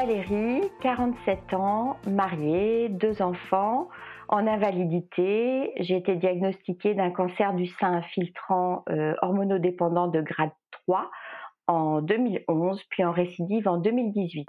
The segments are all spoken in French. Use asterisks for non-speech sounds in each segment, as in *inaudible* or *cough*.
Valérie, 47 ans, mariée, deux enfants, en invalidité. J'ai été diagnostiquée d'un cancer du sein infiltrant euh, hormonodépendant de grade 3 en 2011, puis en récidive en 2018.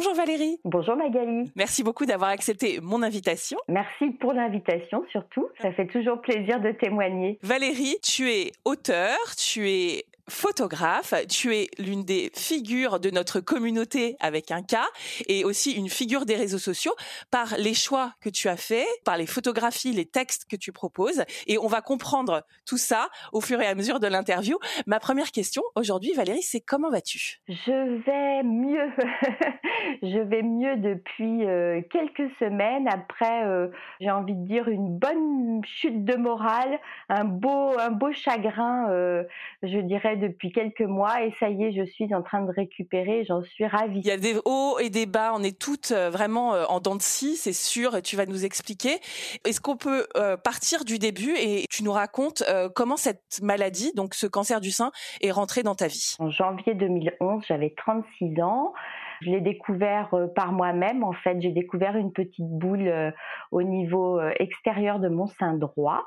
Bonjour Valérie. Bonjour Magali. Merci beaucoup d'avoir accepté mon invitation. Merci pour l'invitation surtout. Ça fait toujours plaisir de témoigner. Valérie, tu es auteur, tu es photographe, tu es l'une des figures de notre communauté avec un cas et aussi une figure des réseaux sociaux par les choix que tu as faits, par les photographies, les textes que tu proposes et on va comprendre tout ça au fur et à mesure de l'interview. Ma première question aujourd'hui Valérie, c'est comment vas-tu? Je vais mieux. *laughs* je vais mieux depuis euh, quelques semaines après euh, j'ai envie de dire une bonne chute de morale, un beau un beau chagrin euh, je dirais depuis quelques mois et ça y est, je suis en train de récupérer, j'en suis ravie. Il y a des hauts et des bas, on est toutes euh, vraiment euh, en dents de scie, c'est sûr, et tu vas nous expliquer. Est-ce qu'on peut euh, partir du début et tu nous racontes comment cette maladie, donc ce cancer du sein, est rentré dans ta vie? En janvier 2011, j'avais 36 ans. Je l'ai découvert par moi-même. En fait, j'ai découvert une petite boule au niveau extérieur de mon sein droit.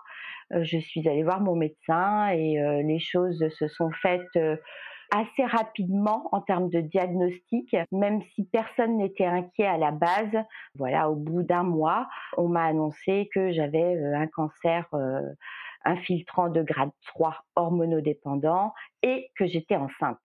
Euh, je suis allée voir mon médecin et euh, les choses se sont faites euh, assez rapidement en termes de diagnostic, même si personne n'était inquiet à la base. Voilà, au bout d'un mois, on m'a annoncé que j'avais un cancer infiltrant de grade 3 hormonodépendant et que j'étais enceinte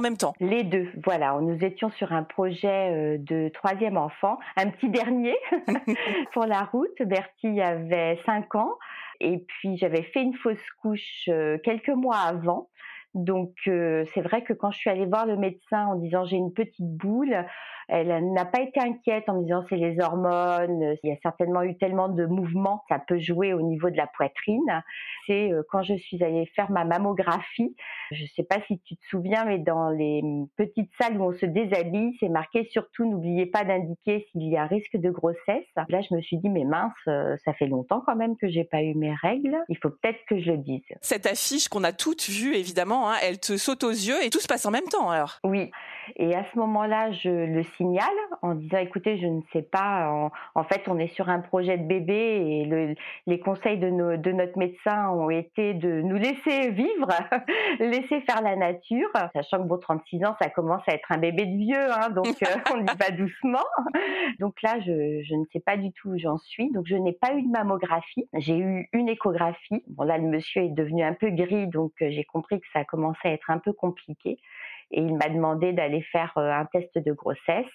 même temps Les deux, voilà. Nous étions sur un projet euh, de troisième enfant, un petit dernier *laughs* pour la route. Bertie avait 5 ans et puis j'avais fait une fausse couche euh, quelques mois avant. Donc euh, c'est vrai que quand je suis allée voir le médecin en disant j'ai une petite boule, elle n'a pas été inquiète en me disant c'est les hormones, il y a certainement eu tellement de mouvements, ça peut jouer au niveau de la poitrine. C'est euh, quand je suis allée faire ma mammographie, je ne sais pas si tu te souviens, mais dans les petites salles où on se déshabille, c'est marqué surtout n'oubliez pas d'indiquer s'il y a risque de grossesse. Là, je me suis dit mais mince, euh, ça fait longtemps quand même que j'ai pas eu mes règles, il faut peut-être que je le dise. Cette affiche qu'on a toutes vue évidemment, hein, elle te saute aux yeux et tout se passe en même temps alors. Oui. Et à ce moment-là, je le signale en disant écoutez, je ne sais pas, en, fait, on est sur un projet de bébé et le, les conseils de, de notre médecin ont été de nous laisser vivre, *laughs* laisser faire la nature, sachant que bon, 36 ans, ça commence à être un bébé de vieux, hein, donc euh, *laughs* on y va doucement. Donc là, je, je ne sais pas du tout où j'en suis, donc je n'ai pas eu de mammographie, j'ai eu une échographie. Bon là, le monsieur est devenu un peu gris, donc euh, j'ai compris que ça commençait à être un peu compliqué et il m'a demandé d'aller faire euh, un test de grossesse.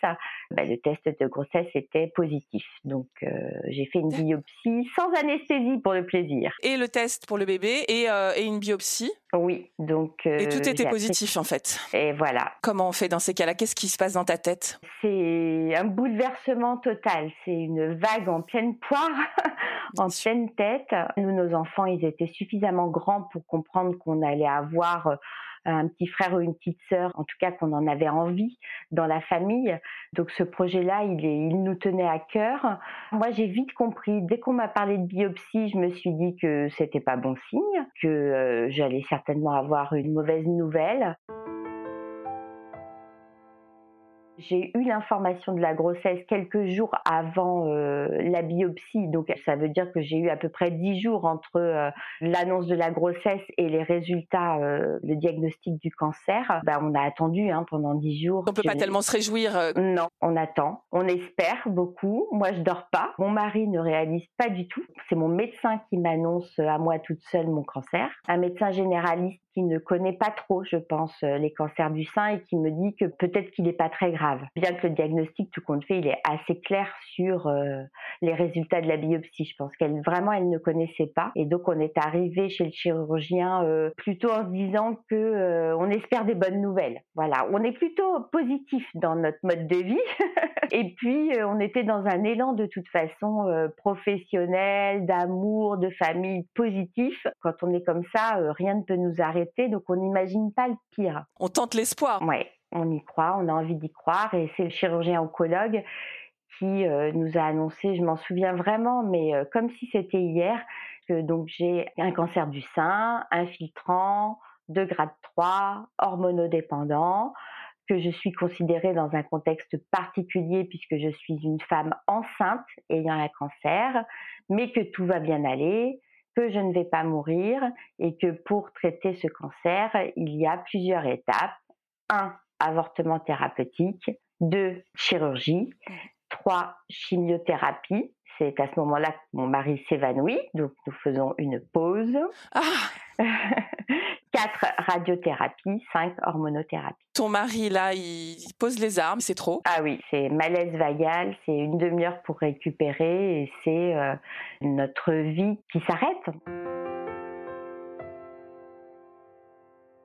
Ben, le test de grossesse était positif. Donc euh, j'ai fait une biopsie sans anesthésie pour le plaisir. Et le test pour le bébé et, euh, et une biopsie? Oui, donc. et tout était positif en fait. Et voilà. Comment on fait dans ces cas-là? Qu'est-ce qui se passe dans ta tête? C'est un bouleversement total. C'est une vague en pleine poire, en pleine tête. Nous, nos enfants, ils étaient suffisamment grands pour comprendre qu'on allait avoir un petit frère ou une petite sœur, en tout cas qu'on en avait envie dans la famille. Donc ce projet-là, il, nous tenait à cœur. Moi, j'ai vite compris, dès qu'on m'a parlé de biopsie, je me suis dit que c'était pas bon signe, que euh, j'allais certainement avoir une mauvaise nouvelle. J'ai eu l'information de la grossesse quelques jours avant euh, la biopsie, donc ça veut dire que j'ai eu à peu près dix jours entre euh, l'annonce de la grossesse et les résultats, euh, le diagnostic du cancer. Ben, on a attendu hein, pendant dix jours. On peut pas tellement se réjouir. Non, on attend, on espère beaucoup. Moi, je dors pas. Mon mari ne réalise pas du tout. C'est mon médecin qui m'annonce à moi toute seule mon cancer. Un médecin généraliste qui ne connaît pas trop, je pense, euh, les cancers du sein et qui me dit que peut-être qu'il n'est pas très grave. Bien que le diagnostic, tout compte fait, il est assez clair sur euh, les résultats de la biopsie. Je pense qu'elle vraiment, elle ne connaissait pas. Et donc, on est arrivé chez le chirurgien euh, plutôt en se disant que on espère des bonnes nouvelles. Voilà, on est plutôt positif dans notre mode de vie. *laughs* et puis, on était dans un élan de toute façon professionnel, d'amour, de famille positif. Quand on est comme ça, rien ne peut nous arrêter. Donc, on n'imagine pas le pire. On tente l'espoir. Oui, on y croit, on a envie d'y croire. Et c'est le chirurgien oncologue qui euh, nous a annoncé, je m'en souviens vraiment, mais euh, comme si c'était hier, que donc j'ai un cancer du sein, infiltrant, de grade 3, hormonodépendant, que je suis considérée dans un contexte particulier puisque je suis une femme enceinte ayant un cancer, mais que tout va bien aller, que je ne vais pas mourir et que pour traiter ce cancer, il y a plusieurs étapes. Un, avortement thérapeutique. Deux, chirurgie. Trois, chimiothérapie. C'est à ce moment-là que mon mari s'évanouit, donc nous faisons une pause. Ah *laughs* 4 radiothérapie, 5 hormonothérapie. Ton mari, là, il pose les armes, c'est trop Ah oui, c'est malaise vagal, c'est une demi-heure pour récupérer et c'est euh, notre vie qui s'arrête.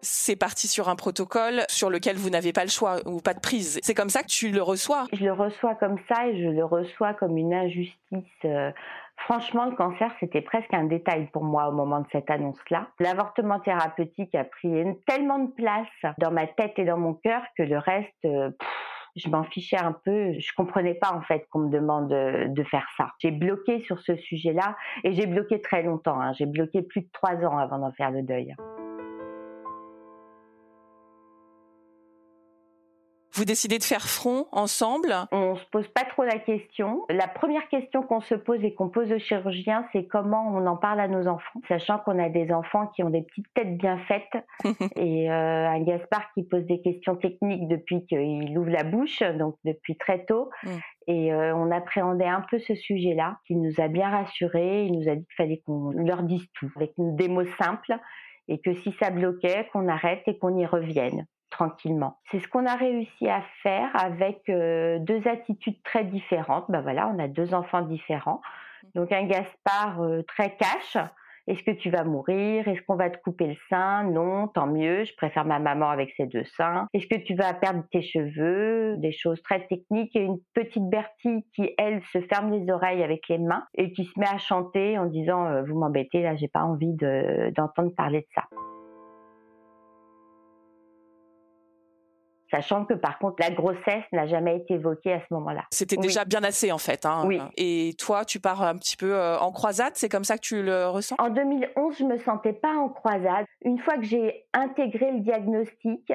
c'est parti sur un protocole sur lequel vous n'avez pas le choix ou pas de prise. C'est comme ça que tu le reçois Je le reçois comme ça et je le reçois comme une injustice euh, Franchement, le cancer, c'était presque un détail pour moi au moment de cette annonce-là. L'avortement thérapeutique a pris tellement de place dans ma tête et dans mon cœur que le reste, euh, je m'en fichais un peu. Je comprenais pas en fait qu'on me demande de, faire ça. J'ai bloqué sur ce sujet-là et j'ai bloqué très longtemps. Hein. J'ai bloqué plus de trois ans avant d'en faire le deuil. Vous décidez de faire front ensemble? On se pose pas trop la question. La première question qu'on se pose et qu'on pose aux chirurgiens, c'est comment on en parle à nos enfants, sachant qu'on a des enfants qui ont des petites têtes bien faites *laughs* et euh, un Gaspard qui pose des questions techniques depuis qu'il ouvre la bouche, donc depuis très tôt. Mm. Et euh, on appréhendait un peu ce sujet-là, qui nous a bien rassurés. Il nous a dit qu'il fallait qu'on leur dise tout, avec des mots simples, et que si ça bloquait, qu'on arrête et qu'on y revienne tranquillement. C'est ce qu'on a réussi à faire avec euh, deux attitudes très différentes. Ben voilà, on a deux enfants différents. Donc un Gaspard euh, très cash. Est-ce que tu vas mourir? Est-ce qu'on va te couper le sein? Non, tant mieux. Je préfère ma maman avec ses deux seins. Est-ce que tu vas perdre tes cheveux? Des choses très techniques. Et une petite Bertie qui, elle, se ferme les oreilles avec les mains et qui se met à chanter en disant euh, Vous m'embêtez, là, j'ai pas envie d'entendre parler de ça. Sachant que par contre la grossesse n'a jamais été évoquée à ce moment-là. C'était déjà bien assez en fait. Hein. Oui. Et toi, tu pars un petit peu euh, en croisade, c'est comme ça que tu le ressens? En 2011, je me sentais pas en croisade. Une fois que j'ai intégré le diagnostic,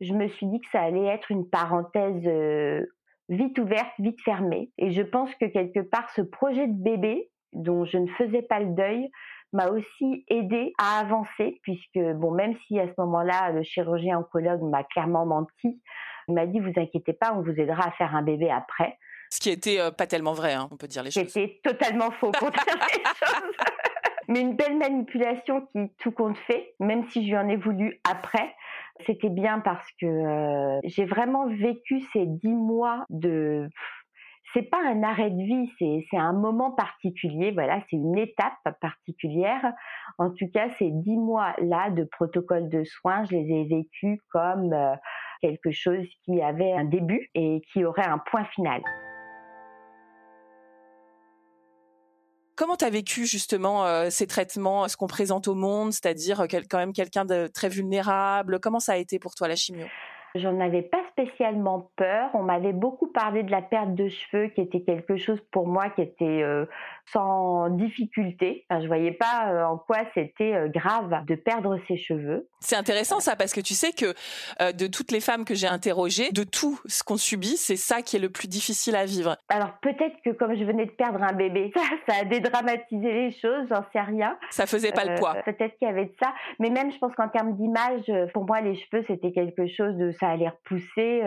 je me suis dit que ça allait être une parenthèse euh, vite ouverte, vite fermée. Et je pense que quelque part, ce projet de bébé, dont je ne faisais pas le deuil, m'a aussi aidé à avancer puisque bon même si à ce moment-là le chirurgien oncologue m'a clairement menti, il m'a dit vous inquiétez pas, on vous aidera à faire un bébé après. Ce qui était euh, pas tellement vrai, hein, on peut dire les choses. C'était totalement faux pour dire les choses. Mais une belle manipulation qui tout compte fait, même si je lui en ai voulu après. C'était bien parce que euh, j'ai vraiment vécu ces dix mois de c'est pas un arrêt de vie, c'est un moment particulier, voilà, c'est une étape particulière. En tout cas, ces dix mois-là de protocole de soins, je les ai vécus comme euh, quelque chose qui avait un début et qui aurait un point final. Comment tu as vécu justement euh, ces traitements, ce qu'on présente au monde, c'est-à-dire quand même quelqu'un de très vulnérable? Comment ça a été pour toi la chimio? J'en avais pas spécialement peur. On m'avait beaucoup parlé de la perte de cheveux, qui était quelque chose pour moi qui était euh, sans difficulté. Enfin, je voyais pas euh, en quoi c'était euh, grave de perdre ses cheveux. C'est intéressant ça parce que tu sais que de toutes les femmes que j'ai interrogées, de tout ce qu'on subit, c'est ça qui est le plus difficile à vivre. Alors peut-être que comme je venais de perdre un bébé, *laughs* ça, ça a dédramatisé les choses, j'en sais rien. Ça faisait pas le poids. Peut-être qu'il y avait de ça, mais même je pense qu'en termes d'image, pour moi les cheveux c'était quelque chose de ça allait repousser,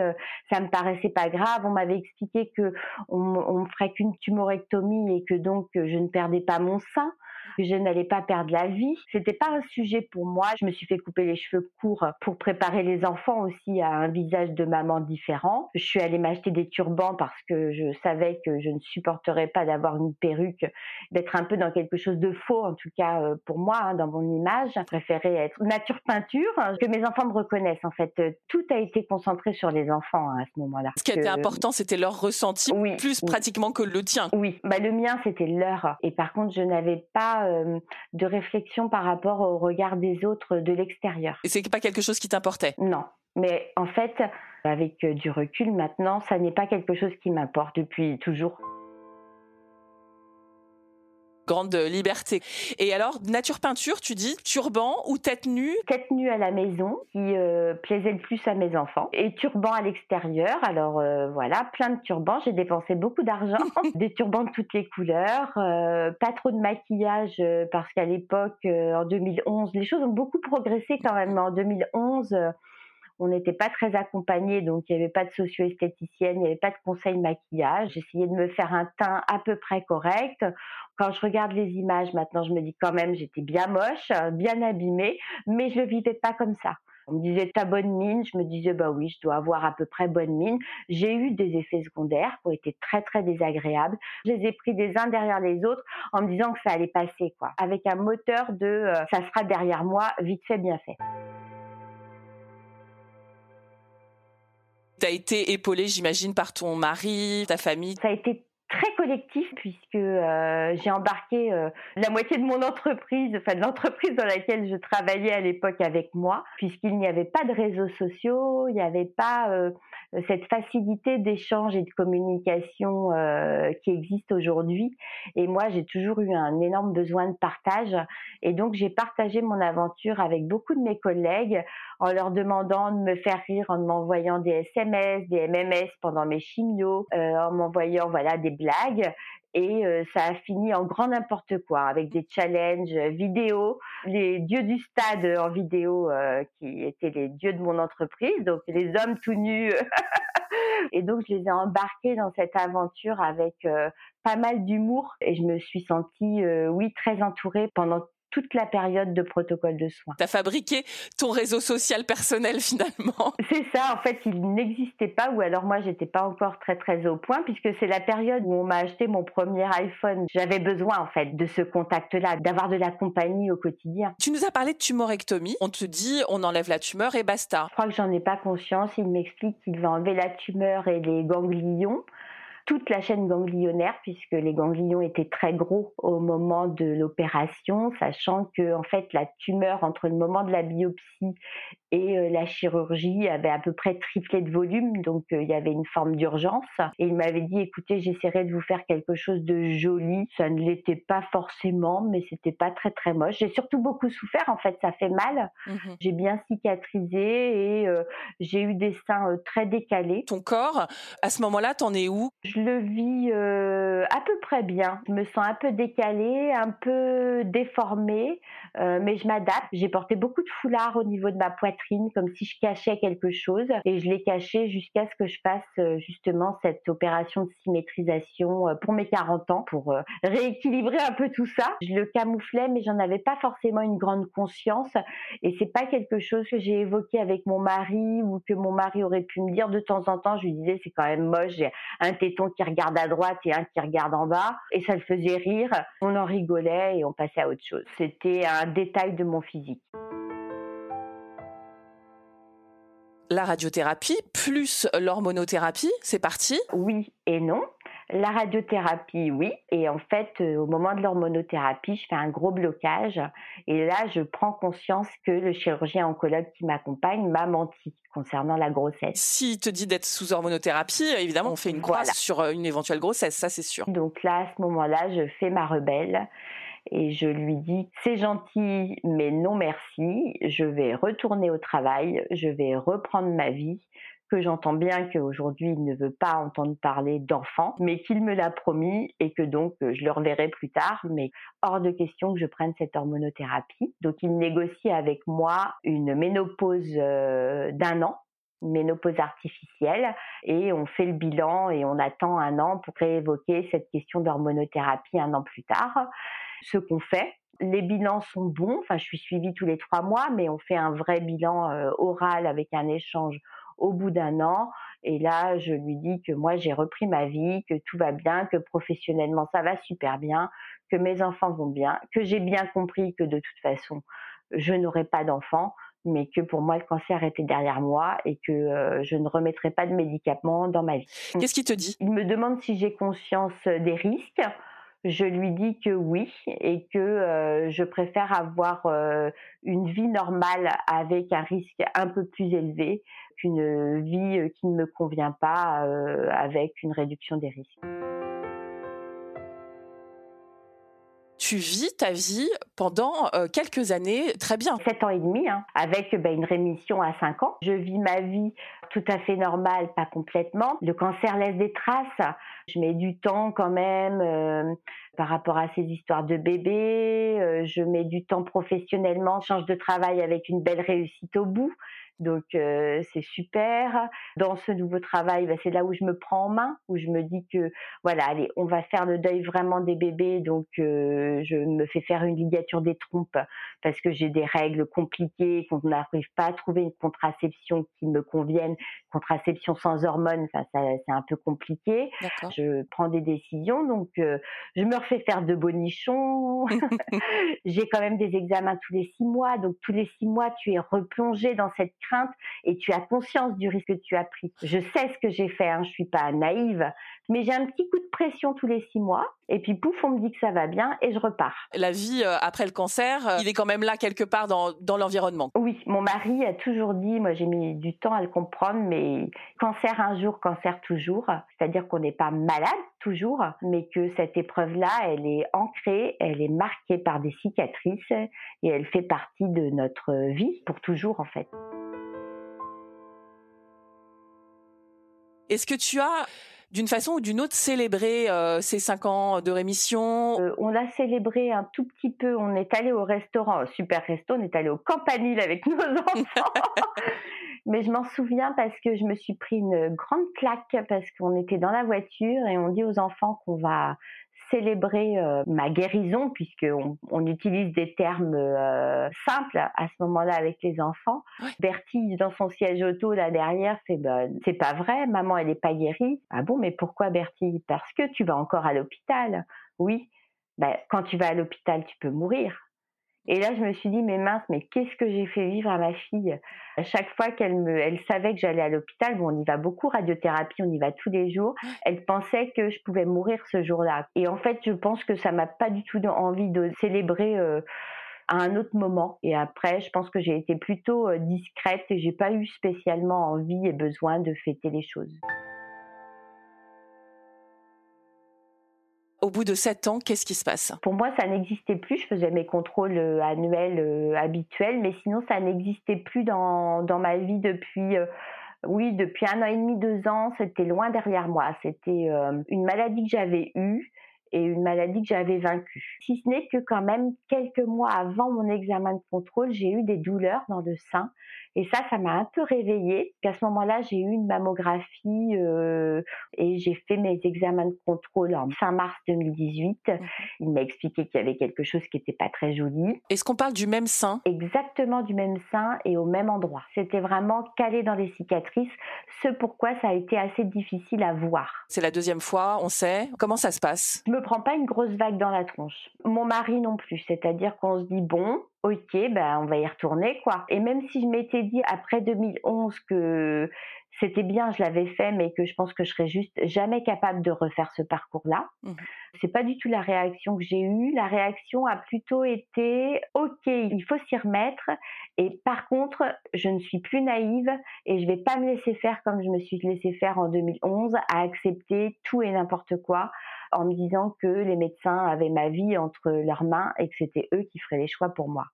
ça me paraissait pas grave. On m'avait expliqué que on, on ferait qu'une tumorectomie et que donc je ne perdais pas mon sein. Que je n'allais pas perdre la vie. C'était pas un sujet pour moi. Je me suis fait couper les cheveux courts pour préparer les enfants aussi à un visage de maman différent. Je suis allée m'acheter des turbans parce que je savais que je ne supporterais pas d'avoir une perruque, d'être un peu dans quelque chose de faux, en tout cas euh, pour moi, hein, dans mon image. Je préférais être nature peinture, hein, que mes enfants me reconnaissent. En fait, tout a été concentré sur les enfants hein, à ce moment-là. Ce qui était important, c'était leur ressenti, plus pratiquement que le tien. Oui, bah, le mien, c'était leur. Et par contre, je n'avais pas euh, de réflexion par rapport au regard des autres de l'extérieur. Et c'est pas quelque chose qui t'importait? Non. Mais en fait, avec du recul maintenant, ça n'est pas quelque chose qui m'importe depuis toujours grande liberté. Et alors, nature peinture, tu dis turban ou tête nue? Tête nue à la maison, qui euh, plaisait le plus à mes enfants. Et turban à l'extérieur. Alors euh, voilà, plein de turbans. J'ai dépensé beaucoup d'argent. *laughs* Des turbans de toutes les couleurs. Euh, pas trop de maquillage parce qu'à l'époque, en 2011, les choses ont beaucoup progressé quand même. En 2011 on n'était pas très accompagnés, donc il n'y avait pas de socio-esthéticienne, il n'y avait pas de conseil maquillage. J'essayais de me faire un teint à peu près correct. Quand je regarde les images maintenant, je me dis quand même j'étais bien moche, bien abîmée, mais je ne vivais pas comme ça. On me disait ta bonne mine, je me disais bah oui, je dois avoir à peu près bonne mine. J'ai eu des effets secondaires qui ont été très très désagréables. Je les ai pris des uns derrière les autres en me disant que ça allait passer quoi, avec un moteur de euh, ça sera derrière moi, vite fait bien fait. Tu été épaulée, j'imagine, par ton mari, ta famille? Très collectif puisque euh, j'ai embarqué euh, la moitié de mon entreprise, enfin de l'entreprise dans laquelle je travaillais à l'époque avec moi, puisqu'il n'y avait pas de réseaux sociaux, il n'y avait pas euh, cette facilité d'échange et de communication qui existe aujourd'hui. Et moi, j'ai toujours eu un énorme besoin de partage, et donc j'ai partagé mon aventure avec beaucoup de mes collègues en leur demandant de me faire rire, en m'envoyant des SMS, des MMS pendant mes chimios, en m'envoyant voilà des et euh, ça a fini en grand n'importe quoi avec des challenges vidéo, les dieux du stade en vidéo euh, qui étaient les dieux de mon entreprise, donc les hommes tout nus. *laughs* et donc je les ai embarqués dans cette aventure avec euh, pas mal d'humour et je me suis sentie oui très entourée pendant toute la période de protocole de soins. Tu as fabriqué ton réseau social personnel *laughs* finalement. C'est ça, en fait, il n'existait pas ou alors moi j'étais pas encore très très au point puisque c'est la période où on m'a acheté mon premier iPhone. J'avais besoin en fait de ce contact-là, d'avoir de la compagnie au quotidien. Tu nous as parlé de tumorectomie. On te dit on enlève la tumeur et basta. Je crois que j'en ai pas conscience. Il m'explique qu'il va enlever la tumeur et les ganglions toute la chaîne ganglionnaire puisque les ganglions étaient très gros au moment de l'opération, sachant que en fait la tumeur entre le moment de la biopsie et euh, la chirurgie avait à peu près triplé de volume, donc euh, il y avait une forme d'urgence. Et il m'avait dit, écoutez, j'essaierai de vous faire quelque chose de joli. Ça ne l'était pas forcément, mais c'était pas très très moche. J'ai surtout beaucoup souffert, en fait, ça fait mal. Mmh j'ai bien cicatrisé et euh, j'ai eu des seins très décalés. Ton corps, à ce moment-là, t'en es où? Je le vis à peu près bien. Je me sens un peu décalée, un peu déformée, mais je m'adapte. J'ai porté beaucoup de foulards au niveau de ma poitrine comme si je cachais quelque chose et je l'ai caché jusqu'à ce que je fasse euh, justement cette opération de symétrisation euh, pour mes 40 ans pour euh, rééquilibrer un peu tout ça. Je le camouflais mais j'en avais pas forcément une grande conscience et c'est pas quelque chose que j'ai évoqué avec mon mari ou que mon mari aurait pu me dire de temps en temps. Je lui disais c'est quand même moche, j'ai un téton qui regarde à droite et un qui regarde en bas et ça le faisait rire. On en rigolait et on passait à autre chose. C'était un détail de mon physique. La radiothérapie plus l'hormonothérapie, c'est parti? Oui et non. La radiothérapie, oui. Et en fait, euh, au moment de l'hormonothérapie, je fais un gros blocage. Et là, je prends conscience que le chirurgien oncologue qui m'accompagne m'a menti concernant la grossesse. S'il te dit d'être sous hormonothérapie, évidemment, on fait une croix sur euh, une éventuelle grossesse, ça c'est sûr. Donc là, à ce moment-là, je fais ma rebelle et je lui dis c'est gentil mais non merci, je vais retourner au travail, je vais reprendre ma vie que j'entends bien qu'aujourd'hui il ne veut pas entendre parler d'enfants, mais qu'il me l'a promis et que donc euh, je le reverrai plus tard, mais hors de question que je prenne cette hormonothérapie. Donc il négocie avec moi une ménopause euh, d'un an ménopause artificielle. Et on fait le bilan et on attend un an pour réévoquer cette question d'hormonothérapie un an plus tard ce qu'on fait. Les bilans sont bons. Enfin, je suis suivie tous les trois mois, mais on fait un vrai bilan oral avec un échange au bout d'un an. Et là, je lui dis que moi, j'ai repris ma vie, que tout va bien, que professionnellement, ça va super bien, que mes enfants vont bien, que j'ai bien compris que de toute façon, je n'aurai pas d'enfants, mais que pour moi, le cancer était derrière moi et que euh, je ne remettrai pas de médicaments dans ma vie. Qu'est-ce qu'il te dit? Il me demande si j'ai conscience des risques. Je lui dis que oui et que euh, je préfère avoir euh, une vie normale avec un risque un peu plus élevé qu'une vie qui ne me convient pas avec une réduction des risques. Tu vis ta vie pendant euh, quelques années très bien. Sept ans et demi, hein, avec bah, une rémission à cinq ans. Je vis ma vie tout à fait normale, pas complètement. Le cancer laisse des traces. Je mets du temps quand même euh, par rapport à ces histoires de bébés. Euh, je mets du temps professionnellement, change de travail avec une belle réussite au bout. Donc c'est super. Dans ce nouveau travail, bah, c'est là où je me prends en main, où je me dis que voilà, allez, on va faire le deuil vraiment des bébés. Donc je me fais faire une ligature des trompes parce que j'ai des règles compliquées, qu'on n'arrive pas à trouver une contraception qui me convienne, contraception sans hormones, enfin c'est un peu compliqué. Je prends des décisions, donc je me refais faire de bonichons. *laughs* j'ai quand même des examens tous les six mois, donc tous les six mois tu es replongé dans cette et tu as conscience du risque que tu as pris. Je sais ce que j'ai fait, hein, je suis pas naïve, mais j'ai un petit coup de pression tous les six mois et puis pouf, on me dit que ça va bien et je repars. La vie euh, après le cancer, euh, il est quand même là quelque part dans, dans l'environnement. Oui, mon mari a toujours dit, moi j'ai mis du temps à le comprendre, mais cancer un jour, cancer toujours. C'est-à-dire qu'on n'est pas malade toujours, mais que cette épreuve-là, elle est ancrée, elle est marquée par des cicatrices et elle fait partie de notre vie pour toujours en fait. Est-ce que tu as d'une façon ou d'une autre célébré euh, ces cinq ans de rémission? Euh, On l'a célébré un tout petit peu. On est allé au restaurant, super resto, on est allé au Campanile avec *laughs* nos enfants. *laughs* Mais je m'en souviens parce que je me suis pris une grande claque parce qu'on était dans la voiture et on dit aux enfants qu'on va célébrer euh, ma guérison, puisqu'on on utilise des termes euh, simples à ce moment-là avec les enfants. Bertie, dans son siège auto là derrière, fait bah, c'est pas vrai, maman elle est pas guérie. Ah bon, mais pourquoi Bertie? Parce que tu vas encore à l'hôpital. Oui, bah, quand tu vas à l'hôpital, tu peux mourir. Et là, je me suis dit, mais mince, mais qu'est-ce que j'ai fait vivre à ma fille? À chaque fois qu'elle me, elle savait que j'allais à l'hôpital, bon, on y va beaucoup, radiothérapie, on y va tous les jours. Elle pensait que je pouvais mourir ce jour-là. Et en fait, je pense que ça m'a pas du tout envie de célébrer. Euh, à un autre moment. Et après, je pense que j'ai été plutôt euh, discrète et j'ai pas eu spécialement envie et besoin de fêter les choses. Au bout de sept ans, qu'est-ce qui se passe? Pour moi, ça n'existait plus. Je faisais mes contrôles euh, annuels euh, habituels, mais sinon, ça n'existait plus dans, dans ma vie depuis... Euh, oui, depuis un an et demi, deux ans, c'était loin derrière moi. C'était une maladie que j'avais eue et une maladie que j'avais vaincue. Si ce n'est que quand même quelques mois avant mon examen de contrôle, j'ai eu des douleurs dans le sein et ça, ça m'a un peu réveillée. Qu'à ce moment-là, j'ai eu une mammographie euh, et j'ai fait mes examens de contrôle en fin mars 2018. Mhm. Il m'a expliqué qu'il y avait quelque chose qui n'était pas très joli. Est-ce qu'on parle du même sein? Exactement du même sein et au même endroit. C'était vraiment calé dans les cicatrices, ce pourquoi ça a été assez difficile à voir. C'est la deuxième fois, on sait. Comment ça se passe? Je me prends pas une grosse vague dans la tronche. Mon mari non plus. C'est-à-dire qu'on se dit bon, ok, ben on va y retourner quoi. Et même si je m'étais dit après 2011 que c'était bien, je l'avais fait, mais que je pense que je serais juste jamais capable de refaire ce parcours-là. Mmh. C'est pas du tout la réaction que j'ai eue. La réaction a plutôt été ok, il faut s'y remettre. Et par contre, je ne suis plus naïve et je vais pas me laisser faire comme je me suis laissé faire en 2011 à accepter tout et n'importe quoi en me disant que les médecins avaient ma vie entre leurs mains et que c'était eux qui feraient les choix pour moi.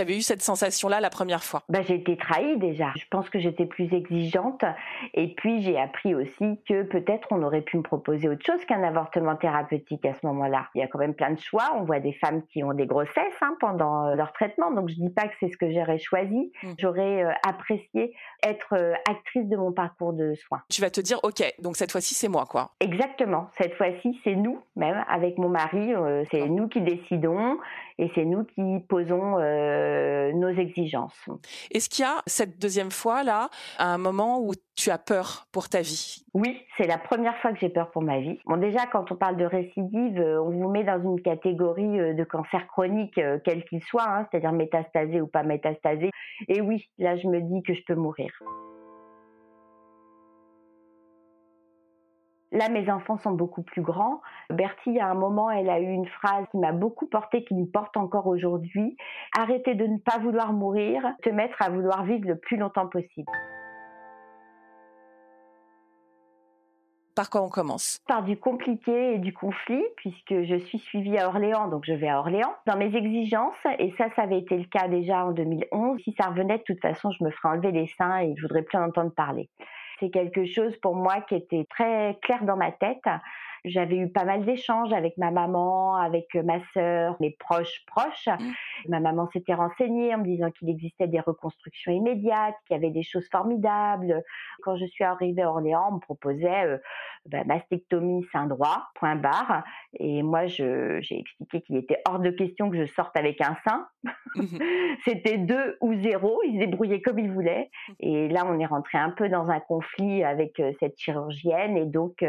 Tu avais eu cette sensation-là la première fois? Bah, J'ai été trahie déjà. Je pense que j'étais plus exigeante. Et puis, j'ai appris aussi que peut-être on aurait pu me proposer autre chose qu'un avortement thérapeutique à ce moment-là. Il y a quand même plein de choix. On voit des femmes qui ont des grossesses hein, pendant euh, leur traitement. Donc, je dis pas que c'est ce que j'aurais choisi. Mmh. J'aurais euh, apprécié être euh, actrice de mon parcours de soins. Tu vas te dire, OK, donc cette fois-ci, c'est moi, quoi. Exactement. Cette fois-ci, c'est nous, même avec mon mari. c'est nous qui décidons et c'est nous qui posons nos exigences. Est-ce qu'il y a cette deuxième fois, là, un moment où tu as peur pour ta vie? Oui, c'est la première fois que j'ai peur pour ma vie. Bon, déjà, quand on parle de récidive, euh, on vous met dans une catégorie euh, de cancer chronique, euh, quel qu'il soit, hein, c'est-à-dire métastasé ou pas métastasé. Et oui, là, je me dis que je peux mourir. Là, mes enfants sont beaucoup plus grands. Bertie, à un moment, elle a eu une phrase qui m'a beaucoup portée, qui me porte encore aujourd'hui. Arrêtez de ne pas vouloir mourir, te mettre à vouloir vivre le plus longtemps possible. Par quoi on commence? Par du compliqué et du conflit, puisque je suis suivie à Orléans, donc je vais à Orléans. Dans mes exigences, et ça, ça avait été le cas déjà en 2011, si ça revenait, de toute façon, je me ferais enlever les seins et je voudrais plus en entendre parler. C'est quelque chose pour moi qui était très clair dans ma tête. J'avais eu pas mal d'échanges avec ma maman, avec euh, ma sœur, mes proches proches. Mmh. Ma maman s'était renseignée en me disant qu'il existait des reconstructions immédiates, qu'il y avait des choses formidables. Quand je suis arrivée à Orléans, on me proposait euh, bah, mastectomie sein droit, point barre. Et moi, j'ai expliqué qu'il était hors de question que je sorte avec un sein. Mmh *laughs* C'était deux ou zéro. Ils se débrouillaient comme ils voulaient. Et là, on est rentré un peu dans un conflit avec euh, cette chirurgienne. Et donc,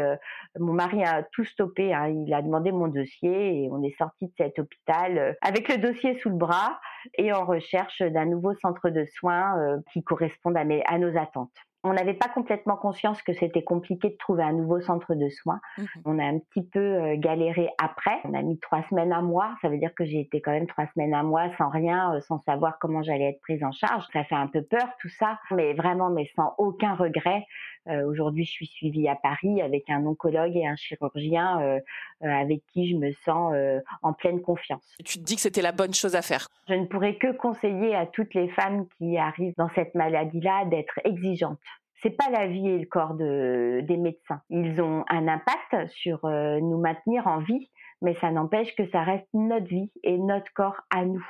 mon mari a tout stoppé. Hein. Il a demandé mon dossier et on est sorti de cet hôpital euh, avec le dossier sous le bras et en recherche d'un nouveau centre de soins euh, qui corresponde à, à nos attentes on n'avait pas complètement conscience que c'était compliqué de trouver un nouveau centre de soins. Mmh on a un petit peu euh, galéré après. On a mis trois semaines, un mois. Ça veut dire que j'ai été quand même trois semaines, un mois sans rien, sans savoir comment j'allais être prise en charge. Ça fait un peu peur tout ça, mais vraiment, mais sans aucun regret. Euh, aujourd'hui, je suis suivie à Paris avec un oncologue et un chirurgien avec qui je me sens en pleine confiance. Tu te dis que c'était la bonne chose à faire. Je ne pourrais que conseiller à toutes les femmes qui arrivent dans cette maladie-là d'être exigeantes c'est pas la vie et le corps des médecins. Ils ont un impact sur euh, nous maintenir en vie, mais ça n'empêche que ça reste notre vie et notre corps à nous.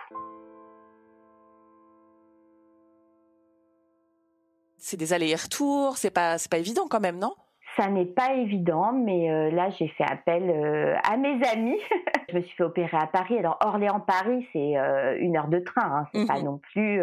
C'est des allers-retours, c'est pas c'est pas évident quand même, non? Ça n'est pas évident, mais euh, là j'ai fait appel euh, à mes amis. *laughs* je me suis fait opérer à Paris. Alors Orléans-Paris, c'est euh, une heure de train, hein, c'est pas mhm. non plus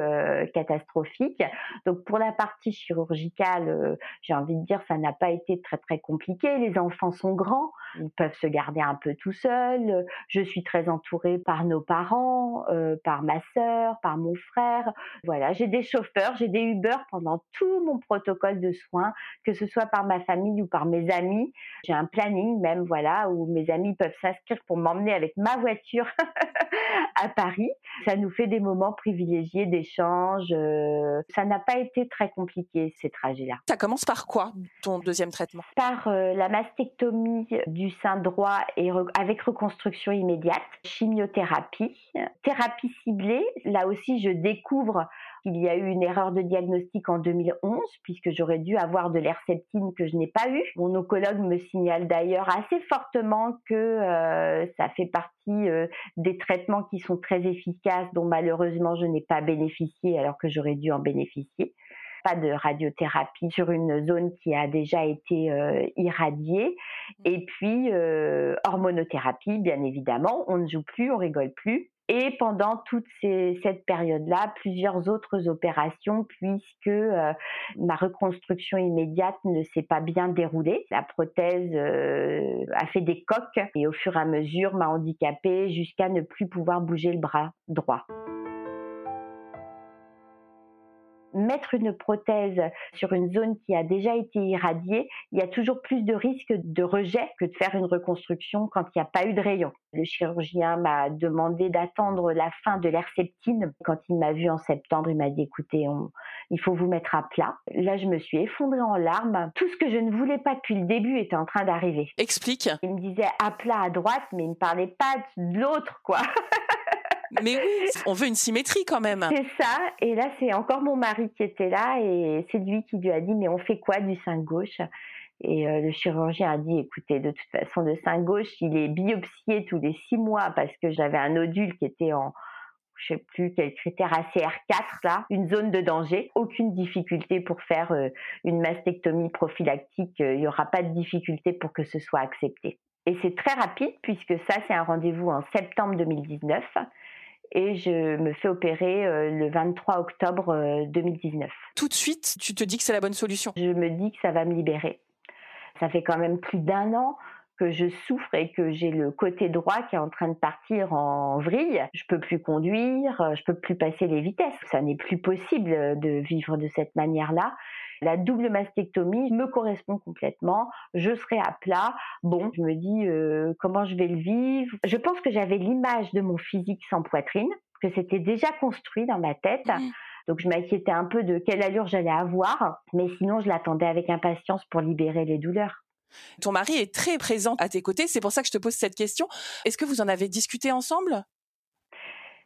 catastrophique. Donc pour la partie chirurgicale, j'ai envie de dire ça n'a pas été très très compliqué. Les enfants sont grands, ils peuvent se garder un peu tout seuls. Je suis très entourée par nos parents, par ma sœur, par mon frère. Voilà, j'ai des chauffeurs, j'ai des Uber pendant tout mon protocole de soins, que ce soit par ma famille ou par mes amis. J'ai un planning même, voilà, où mes amis peuvent s'inscrire pour m'emmener avec ma voiture *laughs* à Paris. Ça nous fait des moments privilégiés d'échange. Euh, ça n'a pas été très compliqué ces trajets-là. Ça commence par quoi ton deuxième traitement? Par euh, la mastectomie du sein droit et avec reconstruction immédiate, chimiothérapie, thérapie ciblée. Là aussi, je découvre qu'il y a eu une erreur de diagnostic en 2011 puisque j'aurais dû avoir de l'herceptine que je n'ai pas eu. Mon oncologue me signale d'ailleurs assez fortement que euh, ça fait partie euh, des traitements qui sont très efficaces dont malheureusement je n'ai pas bénéficié alors que j'aurais dû en bénéficier pas de radiothérapie sur une zone qui a déjà été euh, irradiée. Et puis, hormonothérapie, bien évidemment, on ne joue plus, on rigole plus. Et pendant toute cette période-là, plusieurs autres opérations, puisque euh, ma reconstruction immédiate ne s'est pas bien déroulée. La prothèse euh, a fait des coques et au fur et à mesure m'a handicapée jusqu'à ne plus pouvoir bouger le bras droit mettre une prothèse sur une zone qui a déjà été irradiée, il y a toujours plus de risques de rejet que de faire une reconstruction quand il n'y a pas eu de rayon. Le chirurgien m'a demandé d'attendre la fin de l'herceptine. Quand il m'a vu en septembre, il m'a dit écoutez, il faut vous mettre à plat. Là, je me suis effondrée en larmes. Tout ce que je ne voulais pas depuis le début était en train d'arriver. Explique. Il me disait à plat à droite, mais il ne parlait pas de l'autre, quoi. *laughs* Mais oui, on veut une symétrie quand même. C'est ça. Et là, c'est encore mon mari qui était là et c'est lui qui lui a dit, mais on fait quoi du sein gauche? Et euh, le chirurgien a dit, écoutez, de toute façon, le sein gauche, il est biopsié tous les six mois parce que j'avais un nodule qui était en, je sais plus quel critère, ACR4 là, une zone de danger. Aucune difficulté pour faire euh, une mastectomie prophylactique. Euh, il n'y aura pas de difficulté pour que ce soit accepté. Et c'est très rapide puisque ça, c'est un rendez-vous en septembre 2019 et je me fais opérer euh, le 23 octobre 2019. Tout de suite, tu te dis que c'est la bonne solution? Je me dis que ça va me libérer. Ça fait quand même plus d'un an que je souffre et que j'ai le côté droit qui est en train de partir en vrille. Je peux plus conduire, je peux plus passer les vitesses. Ça n'est plus possible de vivre de cette manière-là. La double mastectomie me correspond complètement. Je serai à plat. Bon, je me dis euh, comment je vais le vivre? Je pense que j'avais l'image de mon physique sans poitrine, que c'était déjà construit dans ma tête. Mmh. Donc je m'inquiétais un peu de quelle allure j'allais avoir, mais sinon je l'attendais avec impatience pour libérer les douleurs. Ton mari est très présent à tes côtés, c'est pour ça que je te pose cette question. Est-ce que vous en avez discuté ensemble?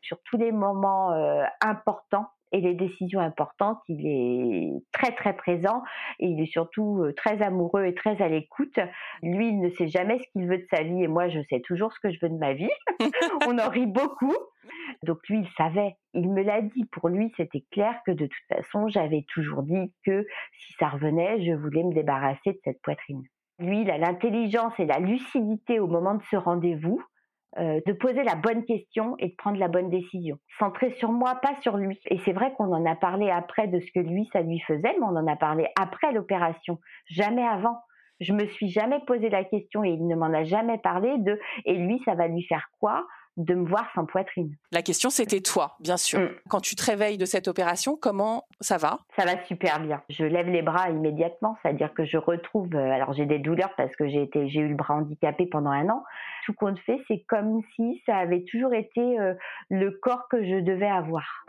Sur tous les moments euh, importants et les décisions importantes, il est très très présent et il est surtout euh, très amoureux et très à l'écoute. Lui, il ne sait jamais ce qu'il veut de sa vie et moi, je sais toujours ce que je veux de ma vie. *laughs* On en rit beaucoup. Donc lui, il savait, il me l'a dit. Pour lui, c'était clair que de toute façon, j'avais toujours dit que si ça revenait, je voulais me débarrasser de cette poitrine. Lui, il a l'intelligence et la lucidité au moment de ce rendez-vous, euh, de poser la bonne question et de prendre la bonne décision. Centré sur moi, pas sur lui. Et c'est vrai qu'on en a parlé après de ce que lui, ça lui faisait, mais on en a parlé après l'opération, jamais avant. Je me suis jamais posé la question et il ne m'en a jamais parlé de et lui, ça va lui faire quoi de me voir sans poitrine. La question, c'était toi, bien sûr. Mm. Quand tu te réveilles de cette opération, comment ça va? Ça va super bien. Je lève les bras immédiatement, c'est-à-dire que je retrouve. Euh, alors j'ai des douleurs parce que j'ai été, j'ai eu le bras handicapé pendant un an. Tout compte fait, c'est comme si ça avait toujours été euh, le corps que je devais avoir.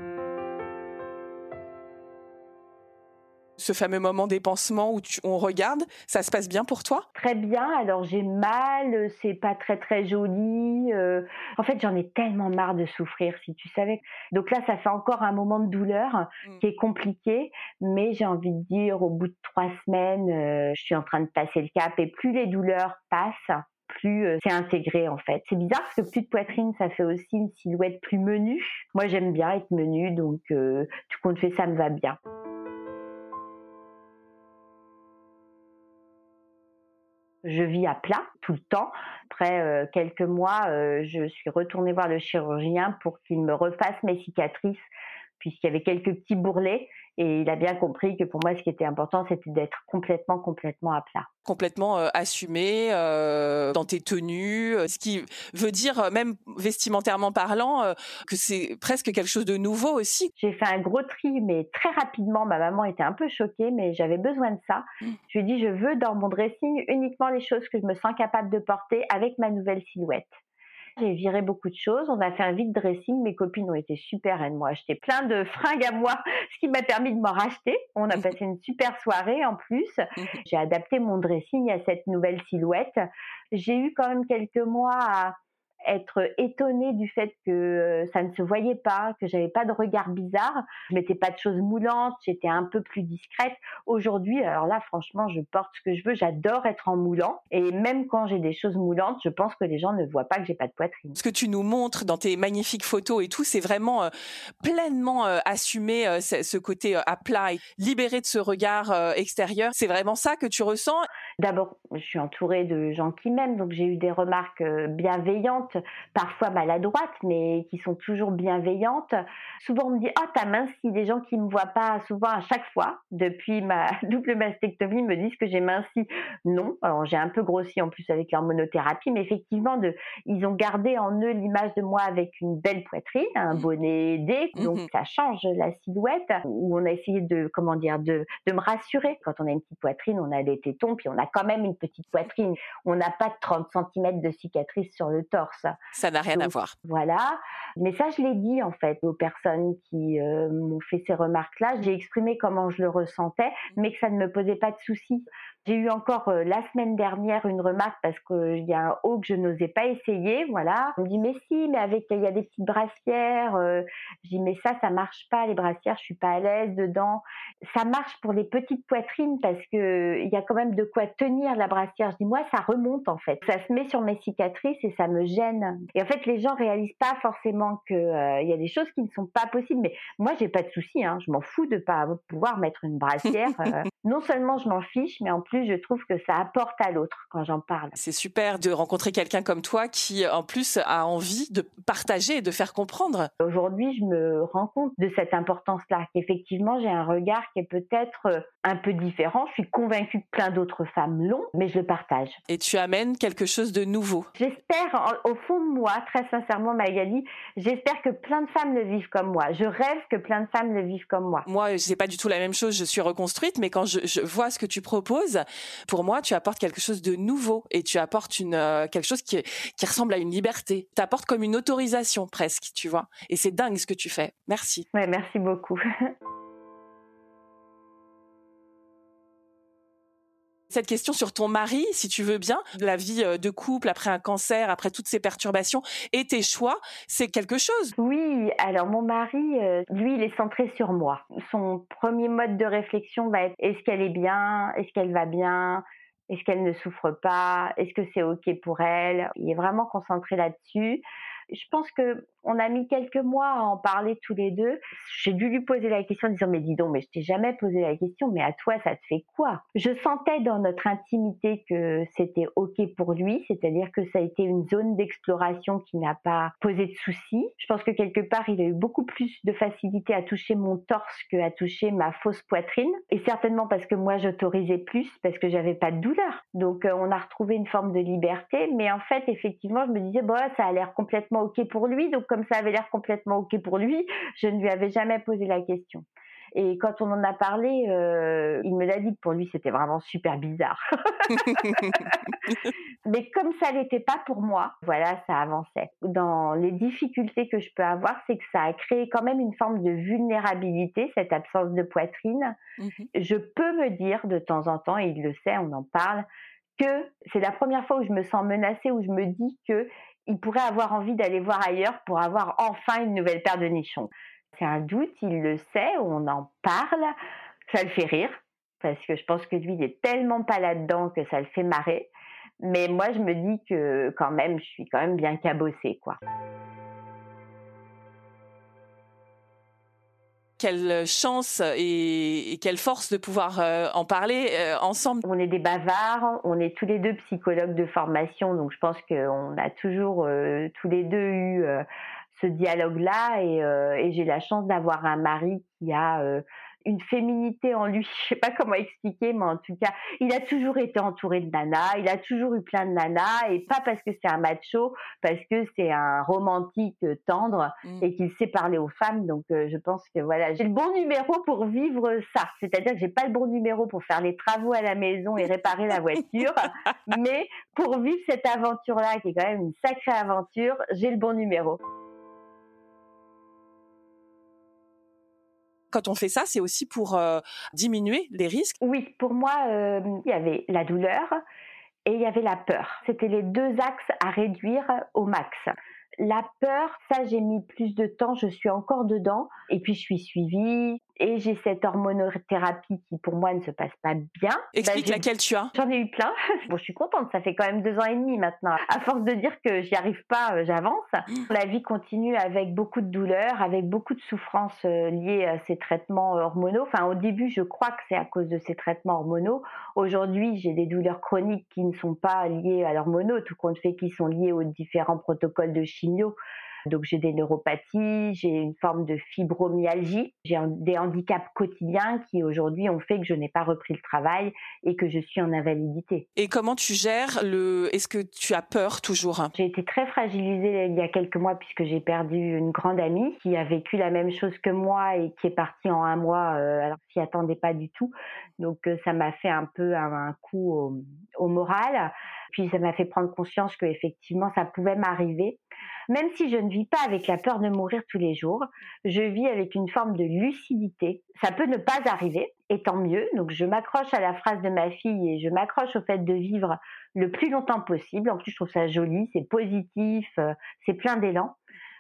Ce fameux moment dépensement où on regarde, ça se passe bien pour toi? Très bien. Alors j'ai mal, c'est pas très très joli. Euh. en fait, j'en ai tellement marre de souffrir, si tu savais. Donc là, ça fait encore un moment de douleur mmh. qui est compliqué, mais j'ai envie de dire, au bout de trois semaines, euh, je suis en train de passer le cap et plus les douleurs passent, plus euh, c'est intégré en fait. C'est bizarre parce que plus de poitrine, ça fait aussi une silhouette plus menue. Moi, j'aime bien être menue, donc tout compte fait, ça me va bien. Je vis à plat tout le temps. Après euh, quelques mois, euh, je suis retournée voir le chirurgien pour qu'il me refasse mes cicatrices puisqu'il y avait quelques petits bourrelets et il a bien compris que pour moi, ce qui était important, c'était d'être complètement, complètement à plat. Complètement euh, assumé euh, dans tes tenues, euh, ce qui veut dire, même vestimentairement parlant, que c'est presque quelque chose de nouveau aussi. J'ai fait un gros tri, mais très rapidement, ma maman était un peu choquée, mais j'avais besoin de ça. Mmh. Je lui ai dit, je veux dans mon dressing uniquement les choses que je me sens capable de porter avec ma nouvelle silhouette. J'ai viré beaucoup de choses. On a fait un vide dressing. Mes copines ont été super. Elles m'ont acheté plein de fringues à moi, *laughs* ce qui m'a permis de m'en racheter. On a *laughs* passé une super soirée en plus. *laughs* J'ai adapté mon dressing à cette nouvelle silhouette. J'ai eu quand même quelques mois à être étonnée du fait que euh, ça ne se voyait pas, que j'avais pas de regard bizarre. Je mettais pas de choses moulantes, j'étais un peu plus discrète. Aujourd'hui, alors là, franchement, je porte ce que je veux. J'adore être en moulant. Et même quand j'ai des choses moulantes, je pense que les gens ne voient pas que j'ai pas de poitrine. Ce que tu nous montres dans tes magnifiques photos et tout, c'est vraiment euh, pleinement euh, assumé ce côté à plat, libéré de ce regard extérieur. C'est vraiment ça que tu ressens? D'abord, je suis entourée de gens qui m'aiment, donc j'ai eu des remarques bienveillantes parfois maladroites, mais qui sont toujours bienveillantes. Souvent, on me dit oh, t'as minci. Des gens qui me voient pas souvent à chaque fois, depuis ma *laughs* double mastectomie, me disent que j'ai minci. Non, alors j'ai un peu grossi en plus avec l'hormonothérapie, mais effectivement, de, ils ont gardé en eux l'image de moi avec une belle poitrine, un mmh. bonnet D, donc mmh ça change la silhouette, où on a essayé de, comment dire, de, de me rassurer. Quand on a une petite poitrine, on a des tétons, puis on a quand même une petite poitrine. On n'a pas 30 cm de cicatrice sur le torse. Ça n'a rien à voir. Voilà. Mais ça, je l'ai dit en fait aux personnes qui euh, m'ont fait ces remarques-là. J'ai exprimé comment je le ressentais, mmh. mais que ça ne me posait pas de soucis. J'ai eu encore euh, la semaine dernière une remarque parce qu'il y a un haut que je n'osais pas essayer, voilà. On me dit mais si, mais avec il y a des petites brassières. Euh, je dis mais ça, ça marche pas les brassières, je suis pas à l'aise dedans. Ça marche pour les petites poitrines parce que il y a quand même de quoi tenir la brassière. Je dis moi ça remonte en fait, ça se met sur mes cicatrices et ça me gêne. Et en fait les gens réalisent pas forcément que euh, il y a des choses qui ne sont pas possibles. Mais moi j'ai pas de souci, hein. je m'en fous de pas pouvoir mettre une brassière. *laughs* non seulement je m'en fiche, mais en plus je trouve que ça apporte à l'autre quand j'en parle. C'est super de rencontrer quelqu'un comme toi qui, en plus, a envie de partager et de faire comprendre. Aujourd'hui, je me rends compte de cette importance-là, qu'effectivement, j'ai un regard qui est peut-être euh, un peu différent. Je suis convaincue que plein d'autres femmes l'ont, mais je le partage. Et tu amènes quelque chose de nouveau. J'espère, au fond de moi, très sincèrement, Magali, j'espère que plein de femmes le vivent comme moi. Je rêve que plein de femmes le vivent comme moi. Moi, c'est pas du tout la même chose. Je suis reconstruite, mais quand je, je vois ce que tu proposes, pour moi, tu apportes quelque chose de nouveau et tu apportes une euh, quelque chose qui, qui ressemble à une liberté. Tu apportes comme une autorisation presque, tu vois. Et c'est dingue ce que tu fais. Merci. Ouais, merci beaucoup. *laughs* cette question sur ton mari, si tu veux bien, la vie euh, de couple après un cancer, après toutes ces perturbations et tes choix, c'est quelque chose. Oui, alors mon mari, euh, lui, il est centré sur moi. Son premier mode de réflexion va être est-ce qu'elle est bien, est-ce qu'elle va bien, est-ce qu'elle ne souffre pas, est-ce que c'est ok pour elle? Il est vraiment concentré là-dessus. Je pense que on a mis quelques mois à en parler tous les deux. J'ai dû lui poser la question en disant mais dis donc, mais je t'ai jamais posé la question, mais à toi ça te fait quoi? Je sentais dans notre intimité que c'était ok pour lui, c'est-à-dire que ça a été une zone d'exploration qui n'a pas posé de soucis. Je pense que quelque part il a eu beaucoup plus de facilité à toucher mon torse que à toucher ma fausse poitrine, et certainement parce que moi j'autorisais plus parce que j'avais pas de douleur. Donc euh, on a retrouvé une forme de liberté, mais en fait effectivement je me disais bon ça a l'air complètement ok pour lui, donc comme ça avait l'air complètement OK pour lui, je ne lui avais jamais posé la question. Et quand on en a parlé, euh, il me l'a dit que pour lui, c'était vraiment super bizarre. *laughs* Mais comme ça n'était pas pour moi, voilà, ça avançait. Dans les difficultés que je peux avoir, c'est que ça a créé quand même une forme de vulnérabilité, cette absence de poitrine. Mhm. Je peux me dire de temps en temps, et il le sait, on en parle, que c'est la première fois où je me sens menacée, où je me dis que il pourrait avoir envie d'aller voir ailleurs pour avoir enfin une nouvelle paire de nichons. C'est un doute, il le sait, on en parle, ça le fait rire, parce que je pense que lui, il est tellement pas là-dedans que ça le fait marrer. Mais moi, je me dis que quand même, je suis quand même bien cabossée, quoi. Quelle chance et, quelle force de pouvoir euh, en parler euh, ensemble. On est des bavards, on est tous les deux psychologues de formation, donc je pense qu'on a toujours euh, tous les deux eu ce dialogue-là et, et j'ai la chance d'avoir un mari qui a une féminité en lui. *laughs* Je sais pas comment expliquer, mais en tout cas, il a toujours été entouré de nanas, il a toujours eu plein de nanas, et pas parce que c'est un macho, parce que c'est un romantique tendre mmh. et qu'il sait parler aux femmes. Donc, euh, je pense que voilà, j'ai le bon numéro pour vivre ça. C'est-à-dire que j'ai pas le bon numéro pour faire les travaux à la maison et réparer la voiture, *laughs* mais pour vivre cette aventure-là, qui est quand même une sacrée aventure, j'ai le bon numéro. Quand on fait ça, c'est aussi pour euh, diminuer les risques Oui, pour moi, euh, il y avait la douleur et il y avait la peur. C'était les deux axes à réduire au max. La peur, ça j'ai mis plus de temps, je suis encore dedans. Et puis je suis suivie et j'ai cette hormonothérapie qui pour moi ne se passe pas bien. Explique bah, laquelle tu as. J'en ai eu plein. *laughs* Bon, je suis contente, ça fait quand même deux ans et demi maintenant. À force de dire que j'y arrive pas, euh, j'avance. Mmh. La vie continue avec beaucoup de douleurs, avec beaucoup de souffrances euh, liées à ces traitements hormonaux. Enfin, au début, je crois que c'est à cause de ces traitements hormonaux. Aujourd'hui, j'ai des douleurs chroniques qui ne sont pas liées à l'hormonaux, tout compte fait qu'ils sont liés aux différents protocoles de chimio donc j'ai des neuropathies, j'ai une forme de fibromyalgie, j'ai des handicaps quotidiens qui aujourd'hui ont fait que je n'ai pas repris le travail et que je suis en invalidité. Et comment tu gères le Est-ce que tu as peur toujours? J'ai été très fragilisée il y a quelques mois puisque j'ai perdu une grande amie qui a vécu la même chose que moi et qui est partie en un mois euh, alors s'y attendait pas du tout. Donc euh, ça m'a fait un peu un, coup au, au moral. Puis ça m'a fait prendre conscience que effectivement ça pouvait m'arriver. Même si je ne vis pas avec la peur de mourir tous les jours, je vis avec une forme de lucidité. Ça peut ne pas arriver, et tant mieux. Donc je m'accroche à la phrase de ma fille et je m'accroche au fait de vivre le plus longtemps possible. En plus, je trouve ça joli, c'est positif, euh, c'est plein d'élan.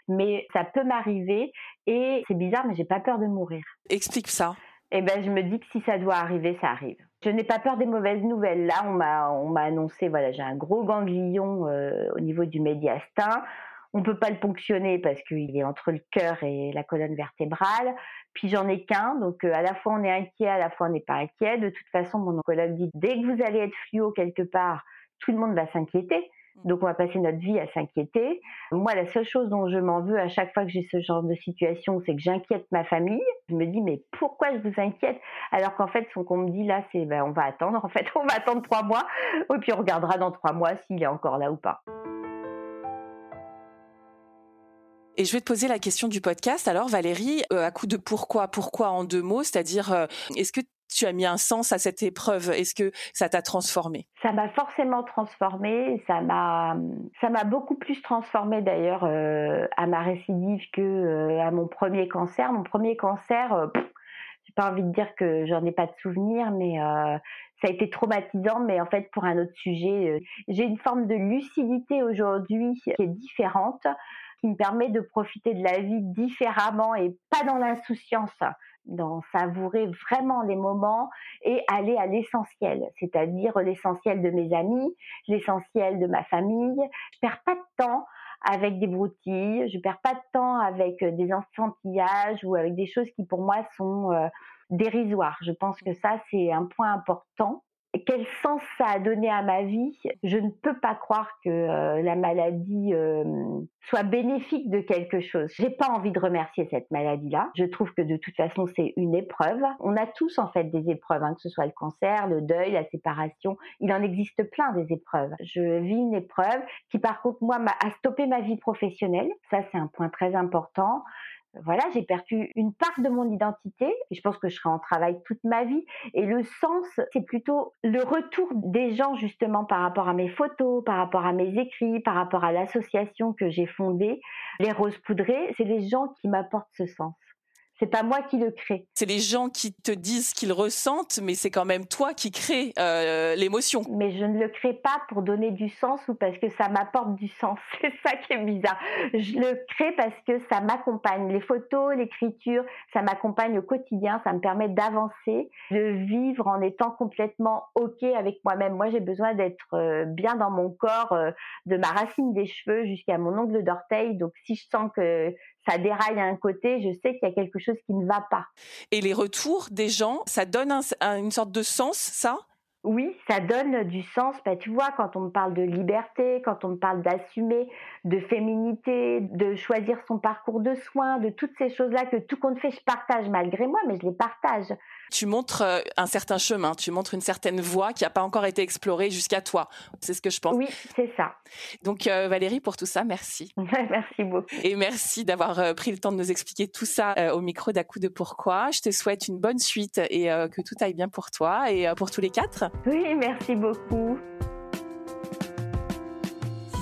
Mais ça peut m'arriver et c'est bizarre, mais j'ai pas peur de mourir. Explique ça. Eh ben, je me dis que si ça doit arriver, ça arrive. Je n'ai pas peur des mauvaises nouvelles. Là, on m'a, on m'a annoncé, voilà, j'ai un gros ganglion euh, au niveau du médiastin. On peut pas le ponctionner parce qu'il est entre le cœur et la colonne vertébrale. Puis j'en ai qu'un, donc euh, à la fois on est inquiet, à la fois on n'est pas inquiet. De toute façon, mon oncologue dit dès que vous allez être fluo quelque part, tout le monde va s'inquiéter. Mmh. Donc on va passer notre vie à s'inquiéter. Moi, la seule chose dont je m'en veux à chaque fois que j'ai ce genre de situation, c'est que j'inquiète ma famille. Je me dis mais pourquoi je vous inquiète? Alors qu'en fait ce qu'on me dit là, c'est ben, on va attendre. En fait, *laughs* on va attendre trois mois et puis on regardera dans trois mois s'il est encore là ou pas. Et je vais te poser la question du podcast. Alors Valérie, euh, à coup de pourquoi, pourquoi en deux mots, c'est-à-dire euh, est-ce que tu as mis un sens à cette épreuve? Est-ce que ça t'a transformé Ça m'a forcément transformé. Ça m'a, ça m'a beaucoup plus transformé d'ailleurs euh, à ma récidive que à mon premier cancer. Mon premier cancer, j'ai pas envie de dire que j'en ai pas de souvenir, mais ça a été traumatisant. Mais en fait, pour un autre sujet, j'ai une forme de lucidité aujourd'hui qui est différente qui me permet de profiter de la vie différemment et pas dans l'insouciance, d'en savourer vraiment les moments et aller à l'essentiel, c'est-à-dire l'essentiel de mes amis, l'essentiel de ma famille. Je perds pas de temps avec des broutilles, je perds pas de temps avec euh, des enfantillages ou avec des choses qui pour moi sont euh, dérisoires. Je pense que ça c'est un point important quel sens ça a donné à ma vie Je ne peux pas croire que euh, la maladie euh, soit bénéfique de quelque chose. J'ai pas envie de remercier cette maladie-là. Je trouve que de toute façon c'est une épreuve. On a tous en fait des épreuves, hein, que ce soit le cancer, le deuil, la séparation. Il en existe plein des épreuves. Je vis une épreuve qui par contre moi m'a stoppé ma vie professionnelle. Ça c'est un point très important voilà, j'ai perdu une part de mon identité et je pense que je serai en travail toute ma vie. Et le sens, c'est plutôt le retour des gens justement par rapport à mes photos, par rapport à mes écrits, par rapport à l'association que j'ai fondée, les Roses Poudrées. C'est les gens qui m'apportent ce sens. C'est pas moi qui le crée. C'est les gens qui te disent qu'ils ressentent, mais c'est quand même toi qui crée euh, l'émotion. Mais je ne le crée pas pour donner du sens ou parce que ça m'apporte du sens. *laughs* C'est ça qui est bizarre. Je le crée parce que ça m'accompagne. Les photos, l'écriture, ça m'accompagne au quotidien. Ça me permet d'avancer, de vivre en étant complètement ok avec moi-même. Moi, j'ai besoin d'être euh, bien dans mon corps, euh, de ma racine des cheveux jusqu'à mon ongle d'orteil. Donc, si je sens que ça déraille à un côté, je sais qu'il y a quelque chose qui ne va pas. Et les retours des gens, ça donne une sorte de sens, ça? Oui, ça donne du sens. Bah, tu vois, quand on me parle de liberté, quand on me parle d'assumer, de féminité, de choisir son parcours de soins, de toutes ces choses-là que tout compte fait, je partage malgré moi, mais je les partage. Tu montres euh, un certain chemin, tu montres une certaine voie qui n'a pas encore été explorée jusqu'à toi. C'est ce que je pense. Oui, c'est ça. Donc euh, Valérie, pour tout ça, merci. *laughs* merci beaucoup. Et merci d'avoir euh, pris le temps de nous expliquer tout ça au micro d'à coup de pourquoi. Je te souhaite une bonne suite et que tout aille bien pour toi et pour tous les quatre. Oui, merci beaucoup.